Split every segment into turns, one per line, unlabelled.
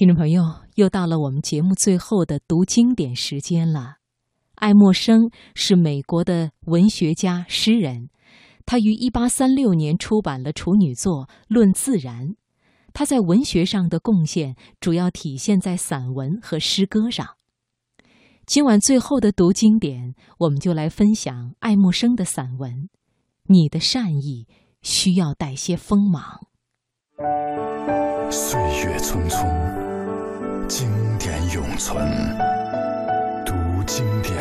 听众朋友，又到了我们节目最后的读经典时间了。爱默生是美国的文学家、诗人，他于一八三六年出版了处女作《论自然》。他在文学上的贡献主要体现在散文和诗歌上。今晚最后的读经典，我们就来分享爱默生的散文《你的善意需要带些锋芒》。
岁月匆匆，存。读经典。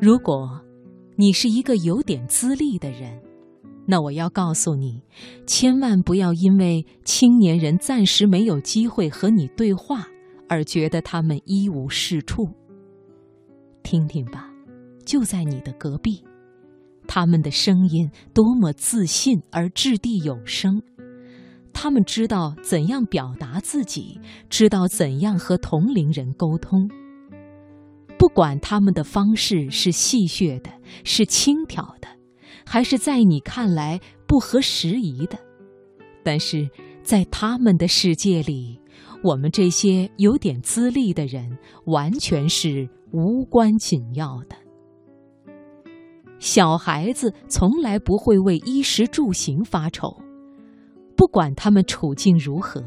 如果你是一个有点资历的人，那我要告诉你，千万不要因为青年人暂时没有机会和你对话而觉得他们一无是处。听听吧，就在你的隔壁，他们的声音多么自信而掷地有声，他们知道怎样表达自己，知道怎样和同龄人沟通。不管他们的方式是戏谑的，是轻佻的，还是在你看来不合时宜的，但是在他们的世界里，我们这些有点资历的人完全是无关紧要的。小孩子从来不会为衣食住行发愁，不管他们处境如何。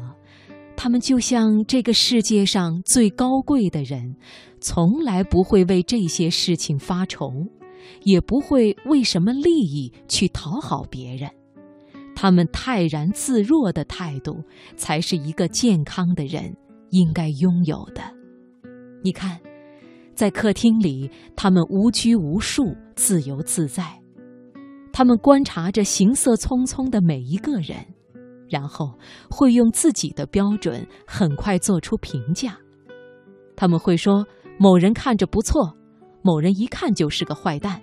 他们就像这个世界上最高贵的人，从来不会为这些事情发愁，也不会为什么利益去讨好别人。他们泰然自若的态度，才是一个健康的人应该拥有的。你看，在客厅里，他们无拘无束、自由自在，他们观察着行色匆匆的每一个人。然后会用自己的标准很快做出评价，他们会说某人看着不错，某人一看就是个坏蛋，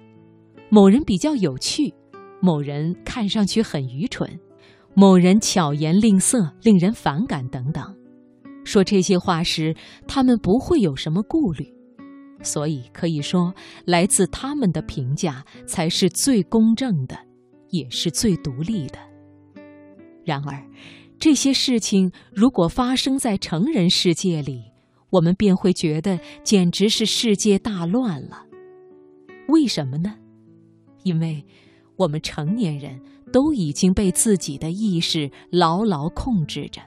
某人比较有趣，某人看上去很愚蠢，某人巧言令色，令人反感等等。说这些话时，他们不会有什么顾虑，所以可以说，来自他们的评价才是最公正的，也是最独立的。然而，这些事情如果发生在成人世界里，我们便会觉得简直是世界大乱了。为什么呢？因为我们成年人都已经被自己的意识牢牢控制着。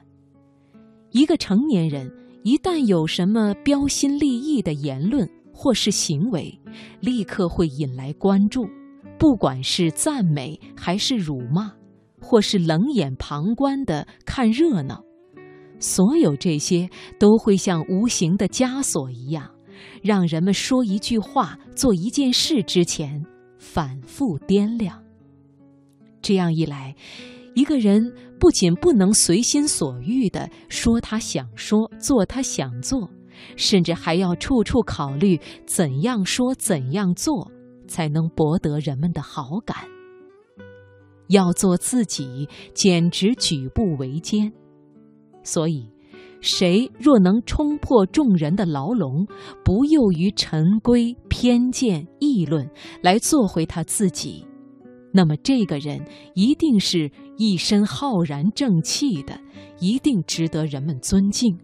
一个成年人一旦有什么标新立异的言论或是行为，立刻会引来关注，不管是赞美还是辱骂。或是冷眼旁观的看热闹，所有这些都会像无形的枷锁一样，让人们说一句话、做一件事之前反复掂量。这样一来，一个人不仅不能随心所欲地说他想说、做他想做，甚至还要处处考虑怎样说、怎样做才能博得人们的好感。要做自己，简直举步维艰。所以，谁若能冲破众人的牢笼，不囿于陈规、偏见、议论，来做回他自己，那么这个人一定是一身浩然正气的，一定值得人们尊敬。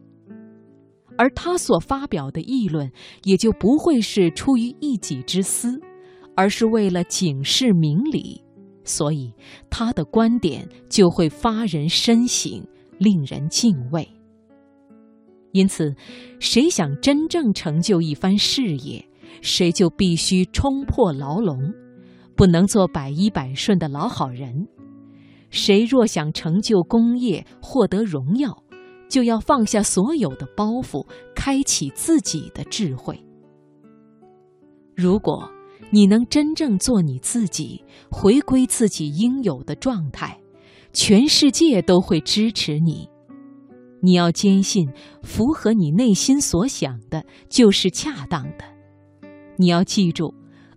而他所发表的议论，也就不会是出于一己之私，而是为了警示明理。所以，他的观点就会发人深省，令人敬畏。因此，谁想真正成就一番事业，谁就必须冲破牢笼，不能做百依百顺的老好人。谁若想成就功业，获得荣耀，就要放下所有的包袱，开启自己的智慧。如果，你能真正做你自己，回归自己应有的状态，全世界都会支持你。你要坚信，符合你内心所想的，就是恰当的。你要记住，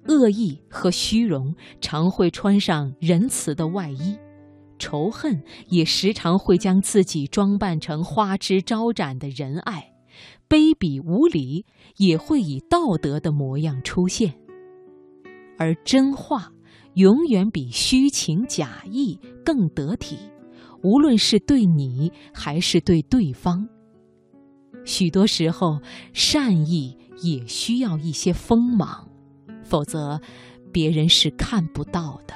恶意和虚荣常会穿上仁慈的外衣，仇恨也时常会将自己装扮成花枝招展的仁爱，卑鄙无礼也会以道德的模样出现。而真话永远比虚情假意更得体，无论是对你还是对对方。许多时候，善意也需要一些锋芒，否则别人是看不到的。